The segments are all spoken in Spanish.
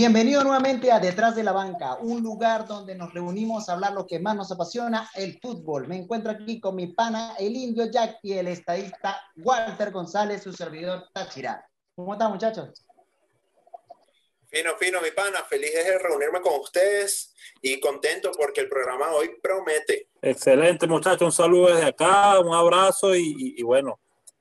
Bienvenido nuevamente a Detrás de la Banca, un lugar donde nos reunimos a hablar lo que más nos apasiona, el fútbol. Me encuentro aquí con mi pana, el indio Jack y el estadista Walter González, su servidor Táchira. ¿Cómo están, muchachos? Fino, fino, mi pana. Feliz de reunirme con ustedes y contento porque el programa hoy promete. Excelente, muchachos. Un saludo desde acá, un abrazo y, y bueno,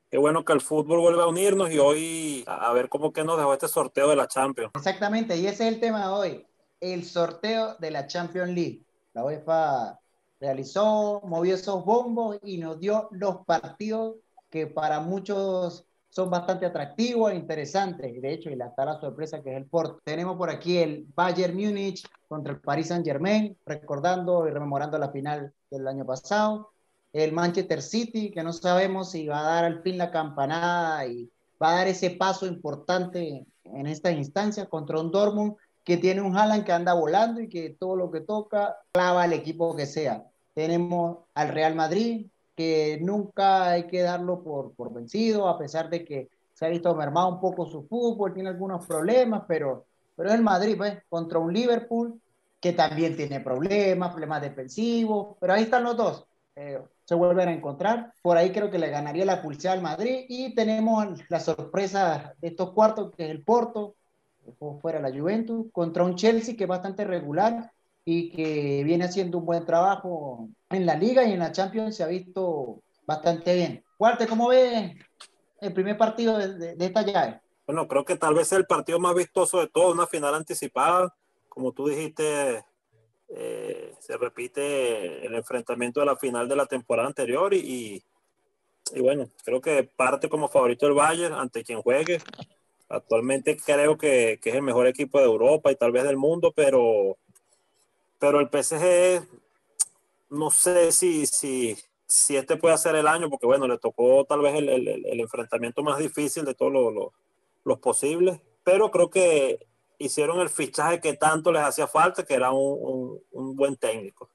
Qué bueno que el fútbol vuelva a unirnos y hoy a ver cómo que nos dejó este sorteo de la Champions. Exactamente, y ese es el tema de hoy, el sorteo de la Champions League. La UEFA realizó, movió esos bombos y nos dio los partidos que para muchos son bastante atractivos e interesantes. De hecho, y está la sorpresa que es el Porto. Tenemos por aquí el Bayern Múnich contra el Paris Saint Germain, recordando y rememorando la final del año pasado el Manchester City, que no sabemos si va a dar al fin la campanada y va a dar ese paso importante en esta instancia contra un Dortmund que tiene un Haaland que anda volando y que todo lo que toca clava al equipo que sea. Tenemos al Real Madrid, que nunca hay que darlo por, por vencido, a pesar de que se ha visto mermado un poco su fútbol, tiene algunos problemas, pero, pero es el Madrid, pues, contra un Liverpool que también tiene problemas, problemas defensivos, pero ahí están los dos. Eh, se vuelven a encontrar. Por ahí creo que le ganaría la pulsada al Madrid. Y tenemos la sorpresa de estos cuartos, que es el Porto, fuera la Juventus, contra un Chelsea que es bastante regular y que viene haciendo un buen trabajo en la liga y en la Champions se ha visto bastante bien. Walter, ¿cómo ves el primer partido de, de esta llave? Bueno, creo que tal vez es el partido más vistoso de todo, una final anticipada. Como tú dijiste, eh, se repite el enfrentamiento de la final de la temporada anterior y, y, bueno, creo que parte como favorito el Bayern ante quien juegue. Actualmente creo que, que, es el mejor equipo de Europa y tal vez del mundo, pero, pero el PSG no sé si, si, si este puede ser el año, porque bueno, le tocó tal vez el, el, el enfrentamiento más difícil de todos los, los, los posibles, pero creo que hicieron el fichaje que tanto les hacía falta, que era un, un, un buen técnico.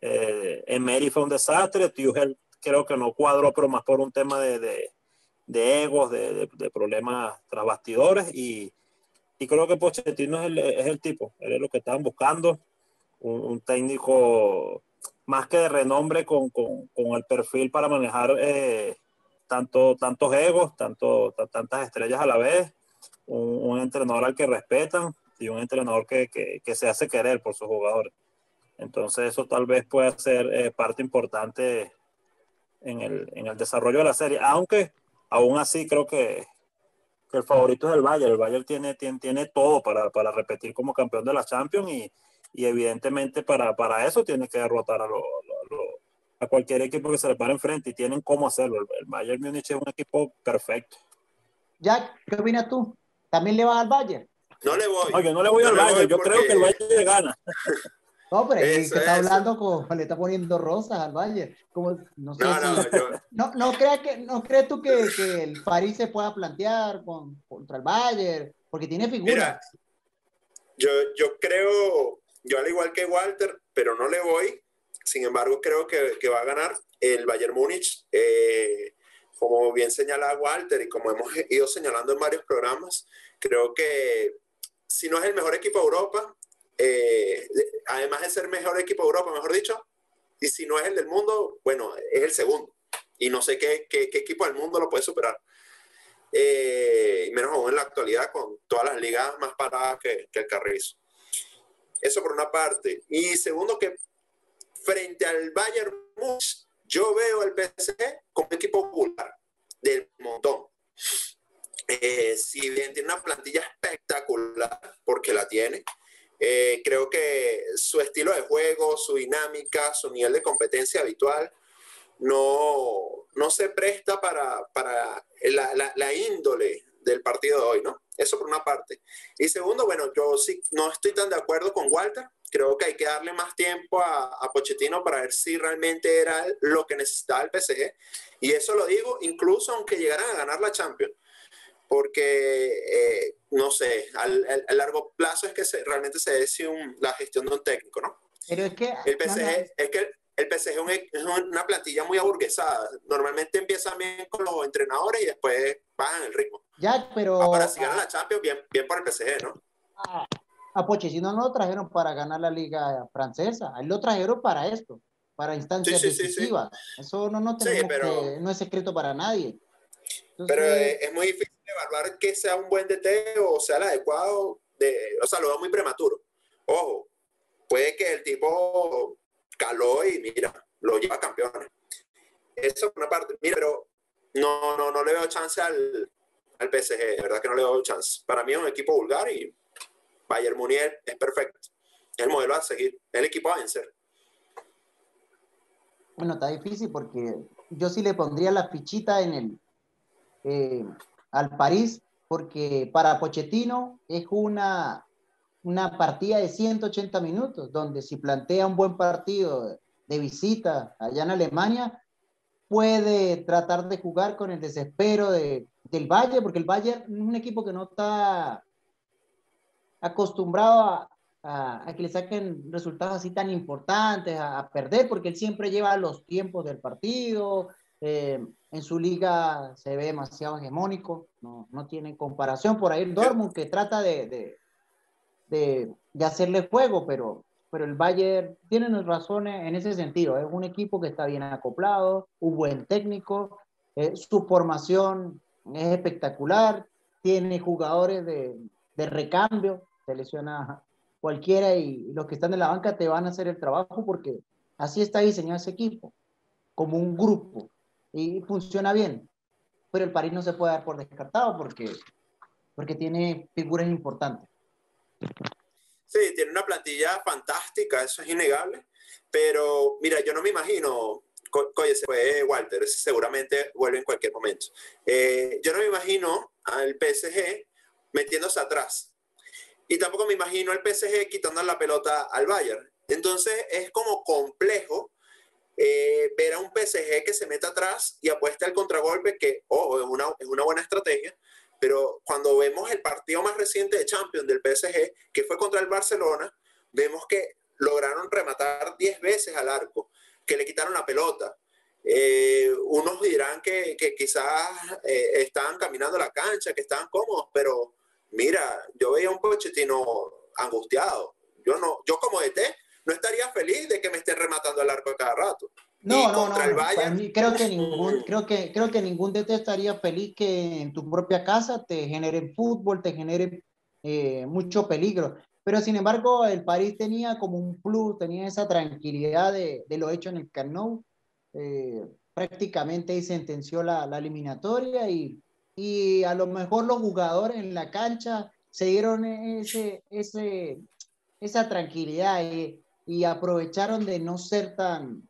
Eh, Emery fue un desastre, Tuchel creo que no cuadró, pero más por un tema de, de, de egos, de, de, problemas tras bastidores, y, y, creo que Pochettino es el, es el tipo, él es lo que estaban buscando, un, un técnico más que de renombre con, con, con el perfil para manejar eh, tanto, tantos egos, tanto, tantas estrellas a la vez, un, un, entrenador al que respetan y un entrenador que, que, que, se hace querer por sus jugadores. Entonces eso tal vez pueda ser eh, parte importante en el, en el, desarrollo de la serie, aunque aún así creo que, que el favorito es el Bayern. El Bayern tiene, tiene, tiene todo para, para, repetir como campeón de la Champions y, y evidentemente para, para, eso tiene que derrotar a, lo, lo, lo, a cualquier equipo que se le pare enfrente y tienen cómo hacerlo. El, el Bayern Múnich es un equipo perfecto. Jack, ¿qué opinas tú? ¿También le vas al Bayern? No le voy. Oye, no le voy no al Bayern. Yo porque... creo que el Bayern gana. No, pero es que está hablando con, le está poniendo rosas al Bayern. Como, no, sé no, si, no, yo... no, no, crea que, no crees tú que, que, el París se pueda plantear con, contra el Bayern, porque tiene figuras. Mira, yo, yo creo, yo al igual que Walter, pero no le voy. Sin embargo, creo que, que va a ganar el Bayern Múnich. Eh, como bien señala Walter y como hemos ido señalando en varios programas, creo que si no es el mejor equipo de Europa, eh, además de ser mejor equipo de Europa, mejor dicho, y si no es el del mundo, bueno, es el segundo. Y no sé qué, qué, equipo del mundo lo puede superar. Eh, menos aún en la actualidad con todas las ligas más paradas que, que el Carrizo. Eso por una parte. Y segundo, que frente al Bayern Múnich, yo veo el PSG como un equipo popular del montón. Eh, si bien tiene una plantilla espectacular, porque la tiene, eh, creo que su estilo de juego, su dinámica, su nivel de competencia habitual, no, no se presta para, para la, la, la, índole del partido de hoy, ¿no? Eso por una parte. Y segundo, bueno, yo sí no estoy tan de acuerdo con Walter creo que hay que darle más tiempo a, a, Pochettino para ver si realmente era lo que necesitaba el PSG. Y eso lo digo incluso aunque llegaran a ganar la Champions. Porque, eh, no sé, al, al, a largo plazo es que se, realmente se decide un, la gestión de un técnico, ¿no? Pero es que... El PSG, no, no. Es que el PSG es una plantilla muy aburguesada. Normalmente empiezan bien con los entrenadores y después bajan el ritmo. Ya, pero. Ahora, si ganan la Champions, bien, bien por el PSG, ¿no? A, a Pochettino no lo trajeron para ganar la Liga Francesa. Él lo trajeron para esto, para instancias decisivas. Eso no, no, tenemos que, no es secreto para nadie. pero es, muy difícil evaluar que sea un buen DT o sea el adecuado. De, o sea, lo veo muy prematuro. Ojo, puede que el tipo caló y mira, lo lleva a campeones. Eso es una parte. Mira, pero no, no, no le veo chance al, al PSG, de verdad que no le veo chance. Para mí es un equipo vulgar y Bayern Munier es perfecto. Es el modelo a seguir, es el equipo a vencer. Bueno, está difícil porque yo sí le pondría la fichita en el eh, al París, porque para Pochettino es una una partida de 180 minutos, donde si plantea un buen partido de visita allá en Alemania, puede tratar de jugar con el desespero de, del Valle, porque el Valle es un equipo que no está acostumbrado a, a, que le saquen resultados así tan importantes, a, perder, porque él siempre lleva los tiempos del partido. Eh, en su liga se ve demasiado hegemónico, no, no tiene comparación. Por ahí el Dortmund que trata de, hacerle juego, pero, pero el Bayern tiene razones en ese sentido. Es un equipo que está bien acoplado, un buen técnico, eh, su formación es espectacular, tiene jugadores de, de recambio, se lesiona cualquiera y los que están en la banca te van a hacer el trabajo porque así está diseñado ese equipo, como un grupo, y funciona bien. Pero el París no se puede dar por descartado porque, porque tiene figuras importantes. Sí, tiene una plantilla fantástica, eso es innegable. Pero mira, yo no me imagino, oye, se fue Walter, seguramente vuelve en cualquier momento. Eh, yo no me imagino al PSG metiéndose atrás. Y tampoco me imagino al PSG quitando la pelota al Bayern. Entonces es como complejo eh, ver a un PSG que se meta atrás y apuesta al contragolpe, que, ojo, es, una, es una buena estrategia, pero cuando vemos el partido más reciente de Champions del PSG, que fue contra el Barcelona, vemos que lograron rematar 10 veces al arco, que le quitaron la pelota. Eh, unos dirán que, que quizás eh, estaban caminando la cancha, que estaban cómodos, pero mira, yo veía un Pochettino angustiado. Yo no, yo como DT no estaría feliz de que me estén rematando el arco cada rato. No, no, no. creo que ningún, creo que, creo que ningún DT estaría feliz que en tu propia casa te genere fútbol, te genere eh, mucho peligro. Pero sin embargo, el París tenía como un plus, tenía esa tranquilidad de, de lo hecho en el Camp eh, prácticamente ahí sentenció la, la eliminatoria y, y, a lo mejor los jugadores en la cancha se dieron ese, ese, esa tranquilidad y, y aprovecharon de no ser tan,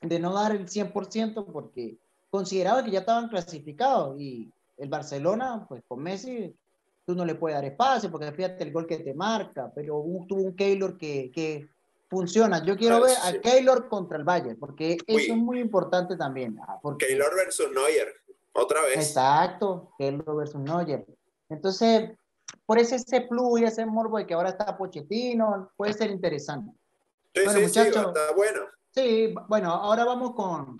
de no dar el 100% porque consideraba que ya estaban clasificados y el Barcelona, pues con Messi, tú no le puedes dar espacio porque fíjate el gol que te marca, pero tuvo un Keylor que, que funciona. Yo quiero ver a Keylor contra el Bayern porque eso es muy importante también. Ah, porque... Keylor versus Neuer, otra vez. Exacto, Keylor versus Neuer. Entonces, por eso ese plus y ese morbo de que ahora está Pochettino puede ser interesante. Sí, bueno, sí, muchachos, sí, está bueno. Sí, bueno, ahora vamos con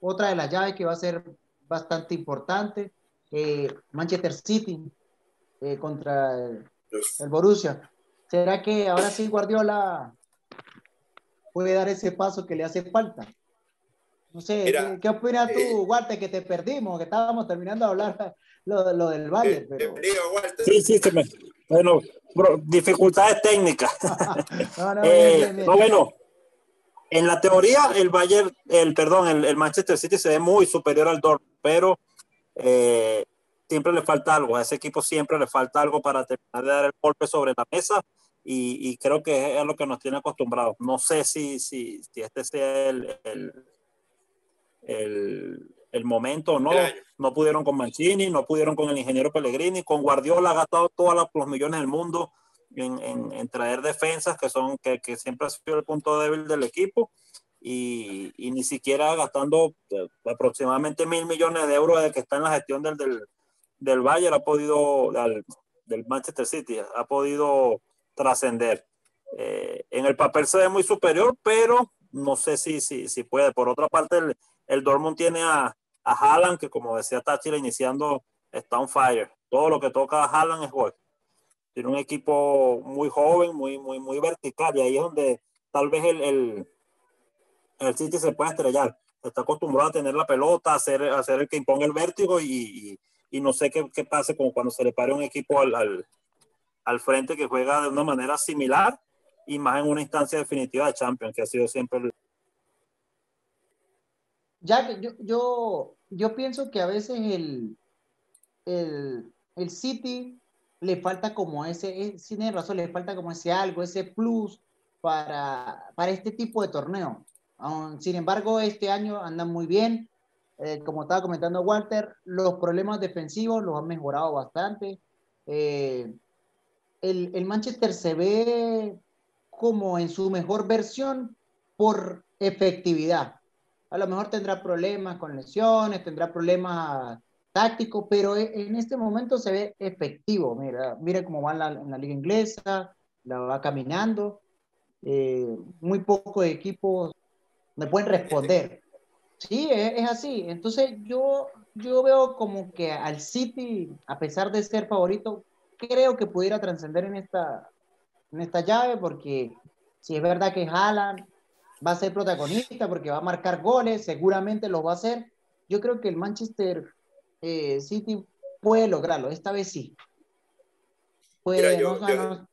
otra de las llaves que va a ser bastante importante. Eh, Manchester City eh, contra el, Borussia. ¿Será que ahora sí Guardiola puede dar ese paso que le hace falta? No sé, ¿qué, opinas tú, eh, Walter, que te perdimos, que estábamos terminando de hablar lo, lo del Valle? Pero... Sí, sí, se me... bueno, dificultades técnicas. no, no, bien, bien, bueno, en la teoría, el Bayern, el perdón, el, Manchester City se ve muy superior al Dortmund, pero eh, siempre le falta algo. A ese equipo siempre le falta algo para terminar de dar el golpe sobre la mesa y, creo que es lo que nos tiene acostumbrados. No sé si, si, si este sea el, el, el, momento o no. No pudieron con Mancini, no pudieron con el ingeniero Pellegrini, con Guardiola ha gastado todos los millones del mundo en, en, traer defensas que son que, que, siempre ha sido el punto débil del equipo y, y ni siquiera gastando eh, aproximadamente mil millones de euros de que está en la gestión del, del, del Bayern ha podido del, del Manchester City ha podido trascender eh, en el papel se ve muy superior pero no sé si, si, si puede. Por otra parte, el, el Dortmund tiene a, a Haaland, que como decía Táchira, iniciando está on fire. Todo lo que toca a Haaland es gol. Tiene un equipo muy joven, muy, muy, muy vertical, y ahí es donde tal vez el, el, el City se puede estrellar. Está acostumbrado a tener la pelota, a hacer, a hacer el que imponga el vértigo, y, y, no sé qué, qué, pase como cuando se le pare un equipo al, al, al frente que juega de una manera similar y más en una instancia definitiva de Champions, que ha sido siempre el... Ya, yo, yo, yo pienso que a veces el, el, el City le falta como ese, si tiene razón, le falta como ese algo, ese plus para, para este tipo de torneo. Sin embargo, este año andan muy bien. Eh, como estaba comentando Walter, los problemas defensivos los han mejorado bastante. Eh, el, el, Manchester se ve como en su mejor versión por efectividad. A lo mejor tendrá problemas con lesiones, tendrá problemas tácticos, pero e, en este momento se ve efectivo. Mira, mira cómo va la, en la liga inglesa, la va caminando. Eh, muy pocos equipos me pueden responder. Sí, es, es, así. Entonces yo, yo veo como que al City, a pesar de ser favorito, creo que pudiera trascender en esta, en esta llave, porque si es verdad que Haaland va a ser protagonista, porque va a marcar goles, seguramente lo va a hacer. Yo creo que el Manchester eh, City puede lograrlo, esta vez sí. Puede, Mira, yo, no, yo, no...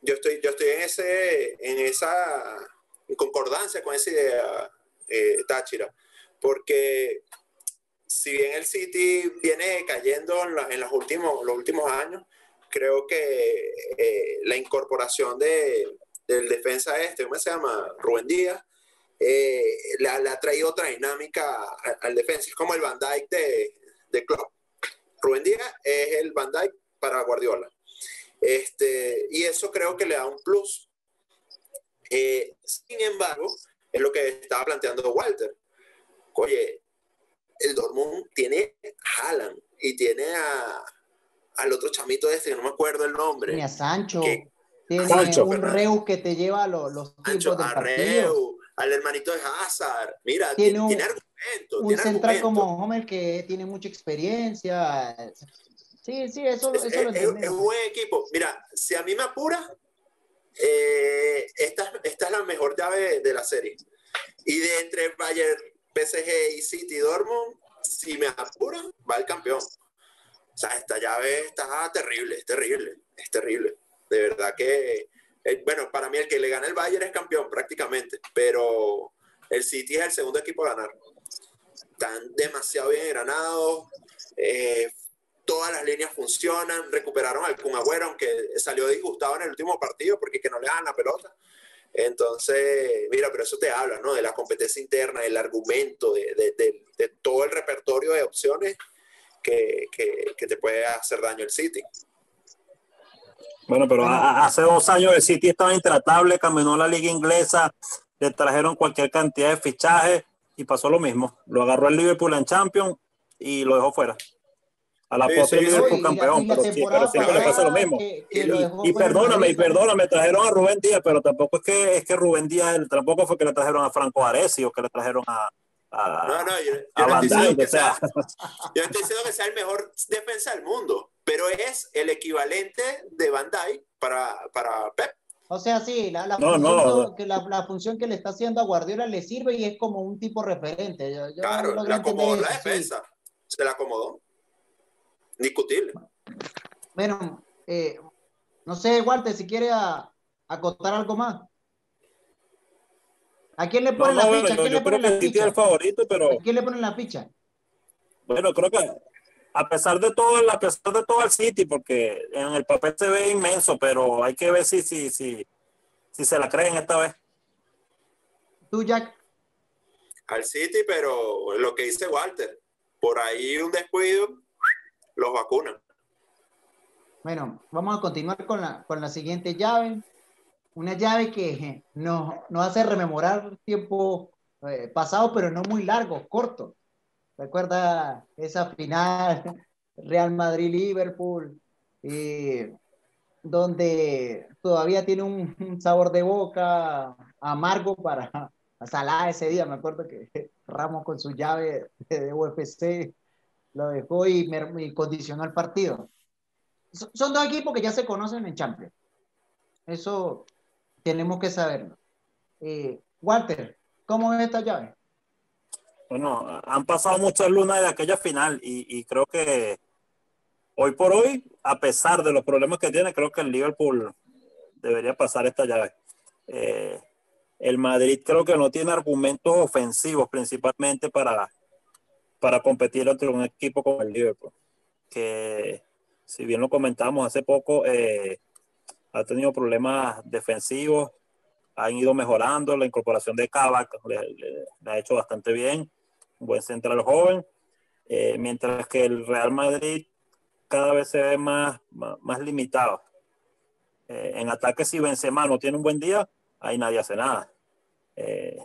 yo, estoy, yo estoy en, ese, en esa concordancia con esa idea, eh, Táchira, porque si bien el City viene cayendo en, la, en los, últimos, los últimos años, creo que eh, la incorporación de, del defensa este, ¿cómo se llama? Rubén Díaz, eh, le, ha traído otra dinámica al, al, defensa. Es como el Van Dijk de, de Club. Rubén Díaz es el Van Dijk para Guardiola. Este, y eso creo que le da un plus. Eh, sin embargo, es lo que estaba planteando Walter. Oye, el Dortmund tiene Haaland y tiene a, al otro chamito este, que no me acuerdo el nombre. Tiene a Sancho. Que, tiene Sancho, un Reu que te lleva los, los del partido. Al hermanito de Hazard. Mira, tiene, un, tiene argumento. Un tiene central argumento. como Homer que tiene mucha experiencia. Sí, sí, eso, es, eso es, lo es, es un buen equipo. Mira, si a mí me apura, eh, esta, esta, es la mejor llave de, de, la serie. Y de entre Bayern, PSG y City Dortmund, si me apura, va el campeón. O sea, esta llave está terrible, es terrible, es terrible. De verdad que, eh, bueno, para mí el que le gana el Bayern es campeón prácticamente, pero el City es el segundo equipo a ganar. Están demasiado bien granados, eh, todas las líneas funcionan, recuperaron al Kun Agüero, aunque salió disgustado en el último partido porque que no le dan la pelota. Entonces, mira, pero eso te habla, ¿no? De la competencia interna, del argumento, de, de, de, de todo el repertorio de opciones que, que, que, te puede hacer daño el City. Bueno, pero hace dos años el City estaba intratable, caminó la liga inglesa, le trajeron cualquier cantidad de fichajes y pasó lo mismo. Lo agarró el Liverpool en Champions y lo dejó fuera. A la sí, postre sí, Liverpool sí, campeón, pero, sí, pero, siempre le pasa lo mismo. Que, que y, lo y perdóname, y perdóname, trajeron a Rubén Díaz, pero tampoco es que es que Rubén Díaz, tampoco fue que le trajeron a Franco Aresi o que le trajeron a, a, no, no, yo, yo, no Dijk, o sea. sea, yo estoy diciendo que sea el mejor defensa del mundo, pero es el equivalente de Dijk para, para Pep. O sea, sí, la, la, no, función no. Que la, la, función que le está haciendo a Guardiola le sirve y es como un tipo referente. Yo, yo claro, no le acomodó la defensa, sí. se la acomodó. Discutible. Bueno, eh, no sé, Walter, si quiere acotar algo más. ¿A quién le ponen no, la ficha? Yo, yo creo que City es el favorito, pero. ¿A quién le ponen la ficha? Bueno, creo que a pesar de todo, a pesar de todo el City, porque en el papel se ve inmenso, pero hay que ver si, si, si, si se la creen esta vez. ¿Tú, Jack? Al City, pero lo que dice Walter, por ahí un descuido, los vacunan. Bueno, vamos a continuar con la, con la siguiente llave una llave que nos, nos hace rememorar tiempo eh, pasado, pero no muy largo, corto. Recuerda esa final Real Madrid-Liverpool, eh, donde todavía tiene un, sabor de boca amargo para Salah ese día, me acuerdo que Ramos con su llave de UFC lo dejó y, me, condicionó el partido. Son dos equipos que ya se conocen en Champions. Eso tenemos que saberlo. Eh, Walter, ¿cómo es esta llave? Bueno, han pasado muchas lunas de aquella final y, creo que hoy por hoy, a pesar de los problemas que tiene, creo que el Liverpool debería pasar esta llave. Eh, el Madrid creo que no tiene argumentos ofensivos principalmente para, para competir entre un equipo como el Liverpool, que si bien lo comentamos hace poco, eh, ha tenido problemas defensivos, han ido mejorando, la incorporación de Kavak le, ha hecho bastante bien, un buen central joven, eh, mientras que el Real Madrid cada vez se ve más, más, limitado. Eh, en ataque, si Benzema no tiene un buen día, ahí nadie hace nada. Eh,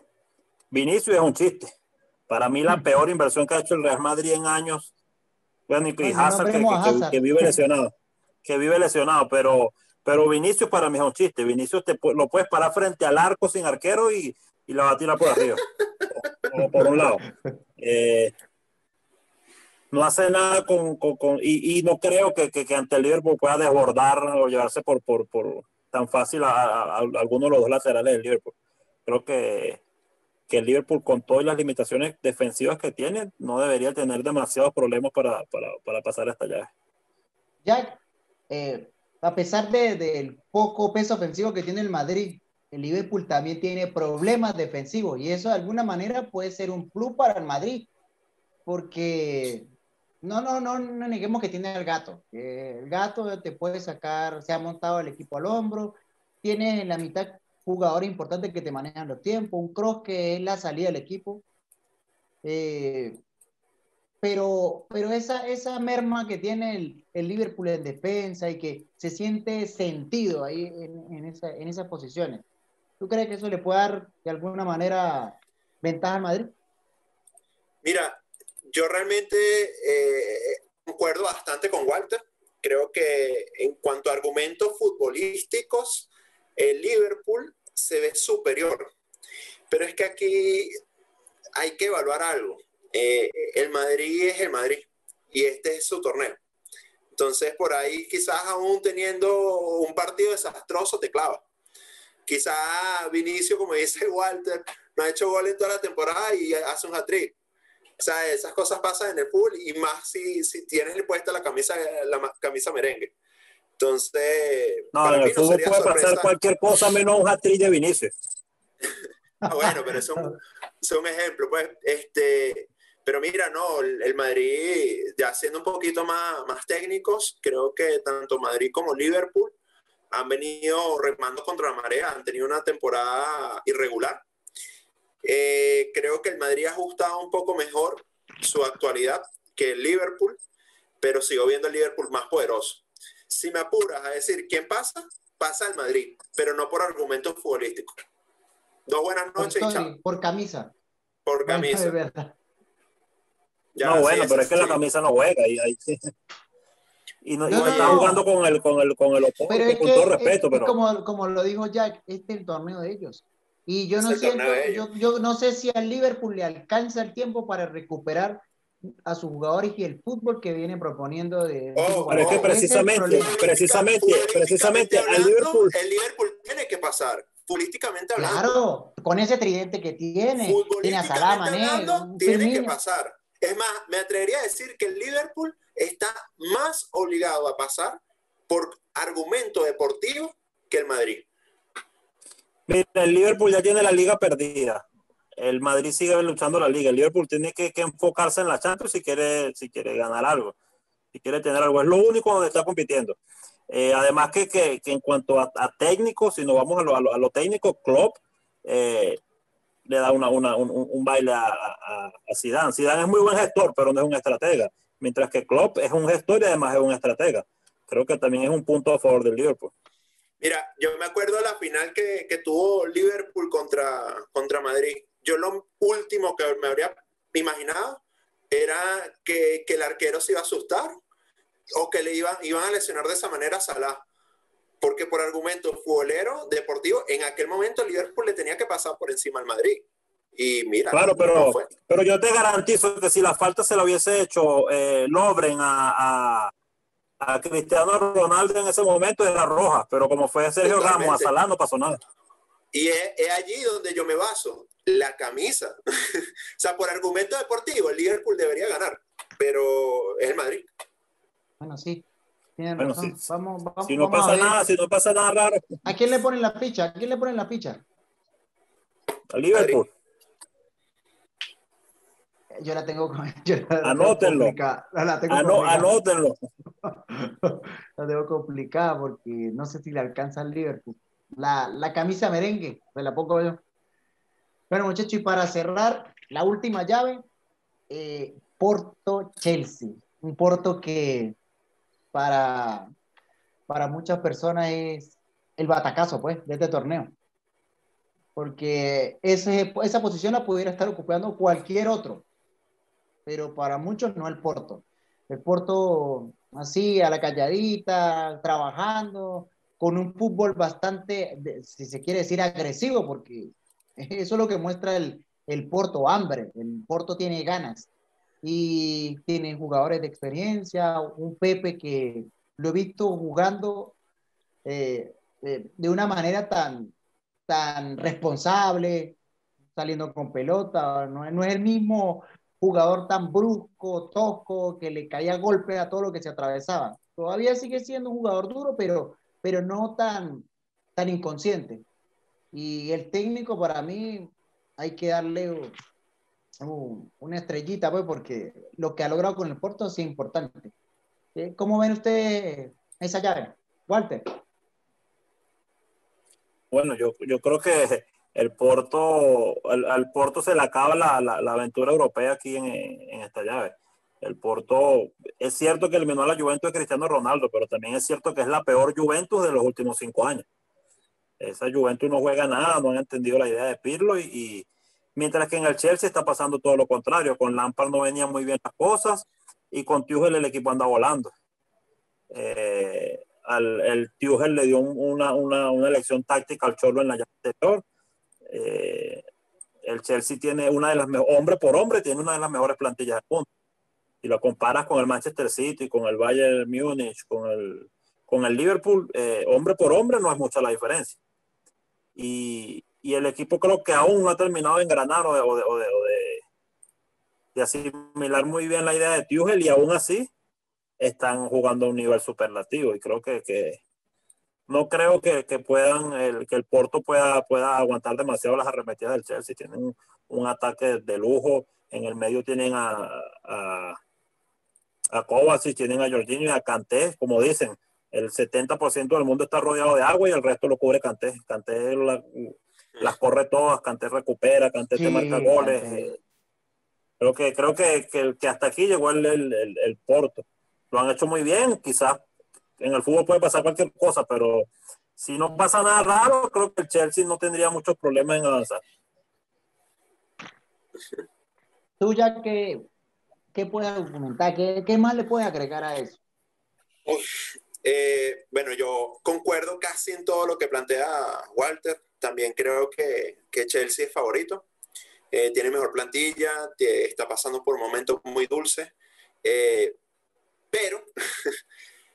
Vinicius es un chiste. Para mí, la peor inversión que ha hecho el Real Madrid en años. Bueno, y Hazard, que, vive lesionado. Que vive lesionado, pero, pero Vinicius para mí es un chiste. Vinicius te, lo puedes parar frente al arco sin arquero y, y lo va a tirar por arriba. por un lado. Eh, no hace nada con, con, y, y, no creo que, que, ante el Liverpool pueda desbordar o llevarse por, por, por tan fácil a, a, a, alguno de los dos laterales del Liverpool creo que, que el Liverpool, con todas las limitaciones defensivas que tiene, no debería tener demasiados problemas para, para, para pasar hasta allá. Jack, eh, a pesar del de, poco peso ofensivo que tiene el Madrid, el Liverpool también tiene problemas defensivos y eso de alguna manera puede ser un plus para el Madrid, porque no, no, no, no neguemos que tiene el gato. el gato te puede sacar, se ha montado el equipo al hombro, tiene en la mitad jugadores importantes que te manejan los tiempos, un cross que es la salida del equipo. Eh, pero, pero esa, esa merma que tiene el, el, Liverpool en defensa y que se siente sentido ahí en, en, esa, en esas posiciones, ¿tú crees que eso le puede dar de alguna manera ventaja a Madrid? Mira, yo realmente eh, concuerdo bastante con Walter. Creo que en cuanto a argumentos futbolísticos, el Liverpool se ve superior. Pero es que aquí hay que evaluar algo. Eh, el Madrid es el Madrid y este es su torneo. Entonces, por ahí quizás aún teniendo un partido desastroso te clava. Quizás Vinicio, como dice Walter, no ha hecho gol en toda la temporada y hace un hat-trick. O sea, esas cosas pasan en el pool y más si, si tienes puesta la camisa, la camisa merengue. Entonces, no, en el fútbol puede pasar cualquier cosa menos un hat de Vinicius. ah, bueno, pero eso es un ejemplo, pues. Este, pero mira, no, el Madrid, ya siendo un poquito más, más técnicos, creo que tanto Madrid como Liverpool han venido remando contra la marea, han tenido una temporada irregular. Eh, creo que el Madrid ha ajustado un poco mejor su actualidad que el Liverpool, pero sigo viendo el Liverpool más poderoso si me apuras a decir quién pasa, pasa el Madrid, pero no por argumentos futbolísticos. Dos buenas noches y chao. Por camisa. Por camisa. no, bueno, pero es que la camisa no juega. Y, y no, está jugando con el, con el, con el con todo respeto. pero... Como, como lo dijo Jack, este es el torneo de ellos. Y yo no, siento, yo, yo, no sé si al Liverpool le alcanza el tiempo para recuperar a sus jugadores y el fútbol que viene proponiendo de oh, es que precisamente precisamente precisamente el Liverpool. el Liverpool tiene que pasar. Políticamente hablando. Claro con ese tridente que tiene tiene a Salah tiene que pasar. Es más me atrevería a decir que el Liverpool está más obligado a pasar por argumento deportivo que el Madrid Mira, el Liverpool ya tiene la liga perdida el Madrid sigue luchando la liga. El Liverpool tiene que, enfocarse en la Champions si quiere, si quiere ganar algo, si quiere tener algo. Es lo único donde está compitiendo. Eh, además que, que, en cuanto a, técnicos, si nos vamos a lo, a lo, técnico, Klopp eh, le da una, una, un, baile a, a, Zidane. Zidane es muy buen gestor, pero no es un estratega. Mientras que Klopp es un gestor y además es un estratega. Creo que también es un punto a favor del Liverpool. Mira, yo me acuerdo de la final que, que tuvo Liverpool contra, contra Madrid yo lo último que me habría imaginado era que, el arquero se iba a asustar o que le iban, iban a lesionar de esa manera a Salah. Porque por argumento futbolero, deportivo, en aquel momento Liverpool le tenía que pasar por encima al Madrid. Y mira, claro, pero, pero yo te garantizo que si la falta se la hubiese hecho eh, Lobren a, a, Cristiano Ronaldo en ese momento era roja, pero como fue Sergio Ramos a Salah no pasó nada. Y es, es, allí donde yo me baso, la camisa. o sea, por argumento deportivo, el Liverpool debería ganar, pero es el Madrid. Bueno, sí. Bueno, sí. Vamos, vamos, si no pasa nada, si no pasa nada raro. ¿A quién le ponen la ficha? ¿A quién le ponen la ficha? A Liverpool. Yo la tengo. Yo la anótenlo. la tengo anótenlo. la tengo complicada porque no sé si le alcanza al Liverpool. La, la camisa merengue, me la pongo yo. Bueno, muchachos, y para cerrar, la última llave, eh, Porto-Chelsea. Un Porto que para, para muchas personas es el batacazo, pues, de este torneo. Porque ese, esa posición la pudiera estar ocupando cualquier otro, pero para muchos no el Porto. El Porto así, a la calladita, trabajando, con un fútbol bastante, si se quiere decir, agresivo, porque eso es lo que muestra el, el Porto, hambre. El Porto tiene ganas y tiene jugadores de experiencia, un Pepe que lo he visto jugando eh, eh, de una manera tan, tan responsable, saliendo con pelota, no, no, es el mismo jugador tan brusco, tosco, que le caía golpe a todo lo que se atravesaba. Todavía sigue siendo un jugador duro, pero, pero no tan, tan inconsciente. Y el técnico para mí hay que darle una estrellita, pues, porque lo que ha logrado con el Porto es importante. ¿Cómo ven ustedes esa llave? Walter. Bueno, yo, yo creo que el Porto, al, Porto se le acaba la, la, aventura europea aquí en, en, esta llave. El Porto, es cierto que eliminó a la Juventus de Cristiano Ronaldo, pero también es cierto que es la peor Juventus de los últimos cinco años. Esa Juventus no juega nada, no han entendido la idea de Pirlo y mientras que en el Chelsea está pasando todo lo contrario. Con Lampard no venían muy bien las cosas y con Tuchel el equipo anda volando. Eh, al, el Tuchel le dio una, una, una, elección táctica al Cholo en la llave anterior. Eh, el Chelsea tiene una de las mejores, hombre por hombre, tiene una de las mejores plantillas del. Si lo comparas con el Manchester City, con el Bayern Múnich, con el, con el Liverpool, eh, hombre por hombre no es mucha la diferencia. Y, y el equipo creo que aún no ha terminado de engranar o de, o de, o de, de, asimilar muy bien la idea de Tuchel y aún así están jugando a un nivel superlativo y creo que, que no creo que, que, puedan el, que el Porto pueda, pueda aguantar demasiado las arremetidas del Chelsea. Tienen un, un ataque de lujo. En el medio tienen a, a, a Kovacic tienen a Jorginho y a Kanté. Como dicen el 70% del mundo está rodeado de agua y el resto lo cubre Kanté. La, las corre todas, Canté recupera, Canté te marca goles. Eh, creo que, creo que, que, hasta aquí llegó el, el, el, Porto. Lo han hecho muy bien, quizás en el fútbol puede pasar cualquier cosa, pero si no pasa nada raro, creo que el Chelsea no tendría muchos problemas en avanzar. Tú ya que, ¿qué puedes comentar? ¿Qué, ¿Qué, más le puedes agregar a eso? Eh, bueno, yo concuerdo casi en todo lo que plantea Walter. También creo que, que Chelsea es favorito. Eh, tiene mejor plantilla, está pasando por momentos muy dulces. Eh, pero,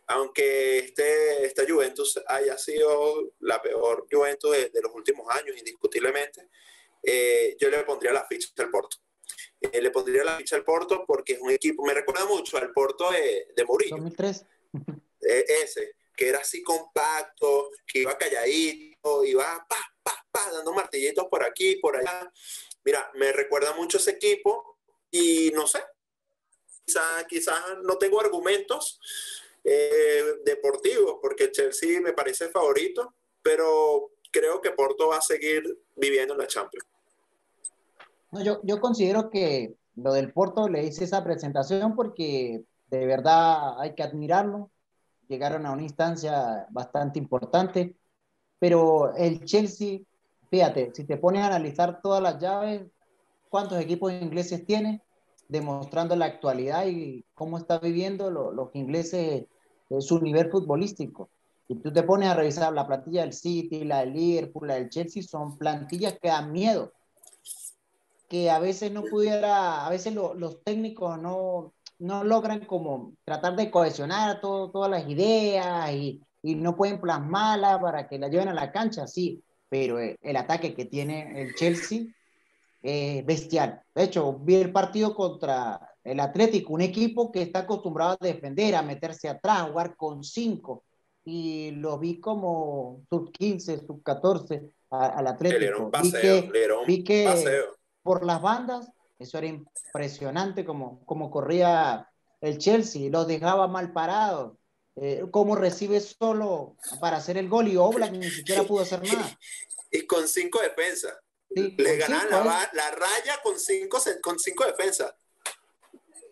aunque este, esta Juventus haya sido la peor Juventus de, los últimos años, indiscutiblemente, eh, yo le pondría la ficha al Porto. le pondría la ficha al Porto porque es un equipo, me recuerda mucho al Porto de, de Mourinho. 2003. ese, que era así compacto, que iba calladito, iba pa, dando martillitos por aquí, por allá. Mira, me recuerda mucho ese equipo y no sé, quizás quizá no tengo argumentos eh, deportivos porque Chelsea me parece favorito, pero creo que Porto va a seguir viviendo en la Champions. No, yo, yo considero que lo del Porto le hice esa presentación porque de verdad hay que admirarlo. Llegaron a una instancia bastante importante, pero el Chelsea fíjate, si te pones a analizar todas las llaves, cuántos equipos ingleses tiene, demostrando la actualidad y cómo está viviendo los ingleses eh, su nivel futbolístico. Y tú te pones a revisar la plantilla del City, la del Liverpool, la del Chelsea, son plantillas que dan miedo. que a veces no pudiera, a veces los técnicos no, no logran como tratar de cohesionar todo, todas las ideas y, y no pueden plasmarlas para que la lleven a la cancha, sí, pero el ataque que tiene el Chelsea es bestial. De hecho, vi el partido contra el Atlético, un equipo que está acostumbrado a defender, a meterse atrás, a jugar con cinco, y lo vi como sub 15, sub 14 al Atlético. vi que, por las bandas, eso era impresionante como, como corría el Chelsea, los dejaba mal parados. Eh, cómo recibe solo para hacer el gol y Oblak ni siquiera pudo hacer nada. Y con cinco defensas. Le ganaban la, la, raya con cinco, con cinco defensas.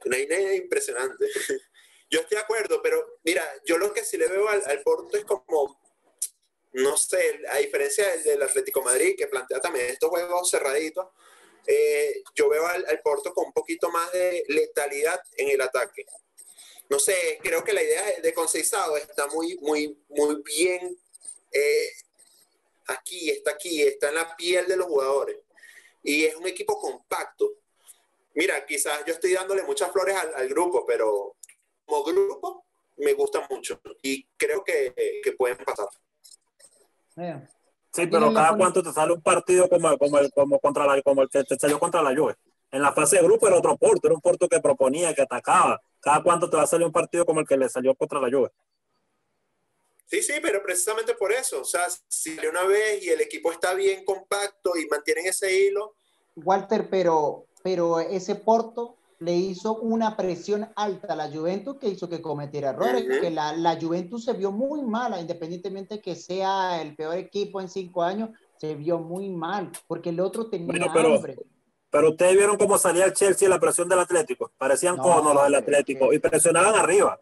Una idea impresionante. Yo estoy de acuerdo, pero mira, yo lo que sí le veo al, al Porto es como, no sé, a diferencia del, del Atlético Madrid, que plantea también estos juegos cerraditos, eh, yo veo al, al, Porto con un poquito más de letalidad en el ataque. No sé, creo que la idea de Conceizado está muy, muy, muy bien eh, aquí, está aquí, está en la piel de los jugadores. Y es un equipo compacto. Mira, quizás yo estoy dándole muchas flores al, al grupo, pero como grupo me gusta mucho y creo que, que pueden pasar. Sí, pero cada cuánto te sale un partido como, como, el, como, contra la, como el que te salió contra la Juve. En la fase de grupo era otro Porto, era un Porto que proponía, que atacaba. Cada cuánto te va a salir un partido como el que le salió contra la Juve. Sí, sí, pero precisamente por eso. O sea, si de una vez y el equipo está bien compacto y mantienen ese hilo. Walter, pero, pero ese Porto le hizo una presión alta a la Juventus que hizo que cometiera errores, que la, la, Juventus se vio muy mala, independientemente que sea el peor equipo en cinco años, se vio muy mal, porque el otro tenía pero, hambre. Pero ustedes vieron cómo salía el Chelsea la presión del Atlético, parecían no, conos los del Atlético, y presionaban arriba,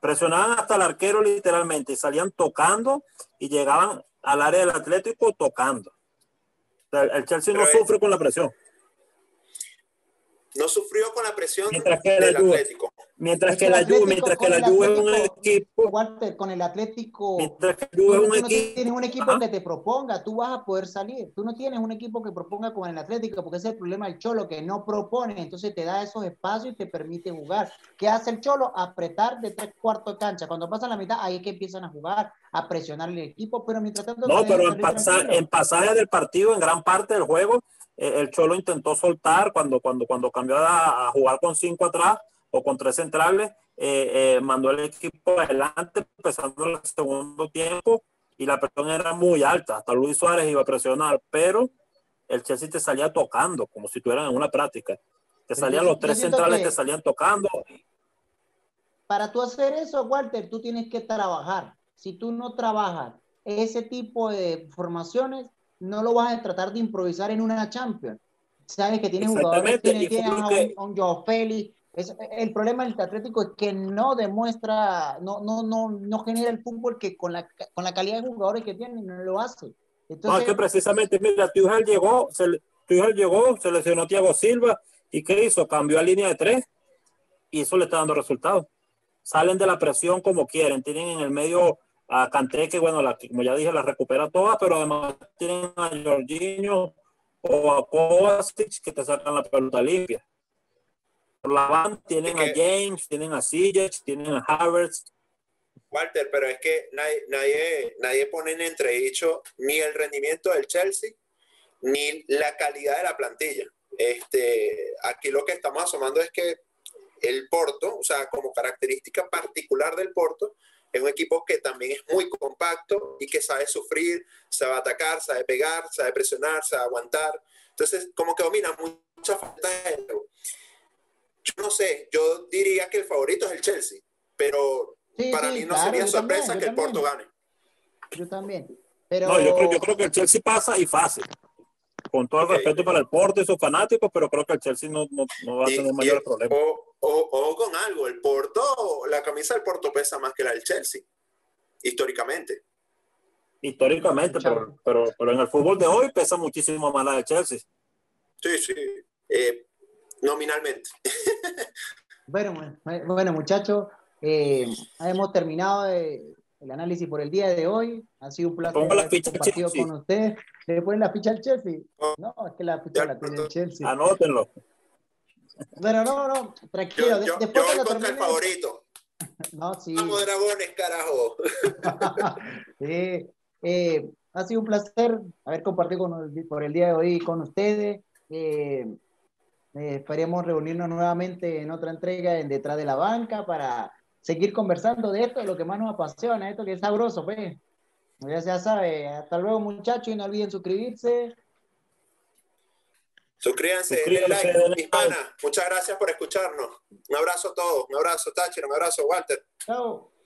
presionaban hasta el arquero literalmente, y salían tocando y llegaban al área del Atlético tocando. el Chelsea no sufre con la presión no sufrió con la presión mientras que del Atlético. Mientras que, la Juve, mientras que la Juve es un equipo. con el Atlético. Mientras que Juve es un tú equipo. No tienes un equipo Ajá. que te proponga, tú vas a poder salir. Tú no tienes un equipo que proponga con el Atlético, porque ese es el problema del Cholo, que no propone, entonces te da esos espacios y te permite jugar. ¿Qué hace el Cholo? Apretar de tres cuartos de cancha. Cuando pasa la mitad, ahí es que empiezan a jugar, a presionar el equipo, pero mientras tanto. No, pero en, pasa, en pasaje del partido, en gran parte del juego, el Cholo intentó soltar cuando, cuando, cuando cambió a, a jugar con cinco atrás o con tres centrales, eh, eh, mandó el equipo adelante, empezando el segundo tiempo, y la presión era muy alta. Hasta Luis Suárez iba a presionar, pero el Chelsea te salía tocando, como si estuvieran en una práctica. Te salían los tres centrales, te salían tocando. Para tú hacer eso, Walter, tú tienes que trabajar. Si tú no trabajas ese tipo de formaciones, no lo vas a tratar de improvisar en una Champions. Sabes que tienes jugadores, tienes, tienes a un, un Joao Félix, es, el problema del Atlético es que no demuestra, no, no, no, no genera el fútbol que con la, con la calidad de jugadores que tiene no lo hace. Entonces, no, es que precisamente, mira, Tuchel llegó, se, Tuchel llegó, se lesionó Thiago Silva, ¿y qué hizo? Cambió a línea de tres, y eso le está dando resultados. Salen de la presión como quieren, tienen en el medio a Canté, que bueno, la, como ya dije, la recupera toda, pero además tienen a Jorginho o a Kovacic que te sacan la pelota limpia. Por la banda tienen es que, a James, tienen a Sijic, tienen a Havertz. Walter, pero es que nadie, nadie, nadie pone en entredicho ni el rendimiento del Chelsea ni la calidad de la plantilla. Este, aquí lo que estamos asomando es que el Porto, o sea, como característica particular del Porto, es un equipo que también es muy compacto y que sabe sufrir, sabe atacar, sabe pegar, sabe presionar, sabe aguantar. Entonces, como que domina muchas faltas de juego. Yo no sé, yo diría que el favorito es el Chelsea, pero sí, para sí, mí no claro, sería sorpresa también, que el Porto gane. Yo también. Pero... No, yo creo, yo creo que el Chelsea pasa y fácil. Con todo el okay. respeto para el Porto y sus fanáticos, pero creo que el Chelsea no, no, no va a tener mayor problema. O, o, o, con algo, el Porto, la camisa del Porto pesa más que la del Chelsea, históricamente. Históricamente, pero, pero, pero en el fútbol de hoy pesa muchísimo más la del Chelsea. Sí, sí. Eh, nominalmente. bueno, bueno, muchachos, eh, hemos terminado de, el análisis por el día de hoy. Ha sido un placer haber compartido con usted. ¿Le ponen la ficha al Chelsea? No, es que la ficha Ya, la tiene el. Chelsea. Anótenlo. Pero no, no, tranquilo. Yo, de- yo, yo después voy cuando contra el termine- favorito. No, sí. Vamos, dragones, carajo. Sí, eh, ha sido un placer haber compartido con, por el día de hoy con ustedes. Eh, eh, esperemos reunirnos nuevamente en otra entrega en Detrás de la Banca para seguir conversando de esto, de lo que más nos apasiona, esto que es sabroso, pues. Ya, ya sabe, hasta luego muchachos y no olviden suscribirse. Suscríbanse, denle like, denle panas. Muchas gracias por escucharnos. Un abrazo a todos. Un abrazo, Táchira. Un abrazo, Walter. Chao.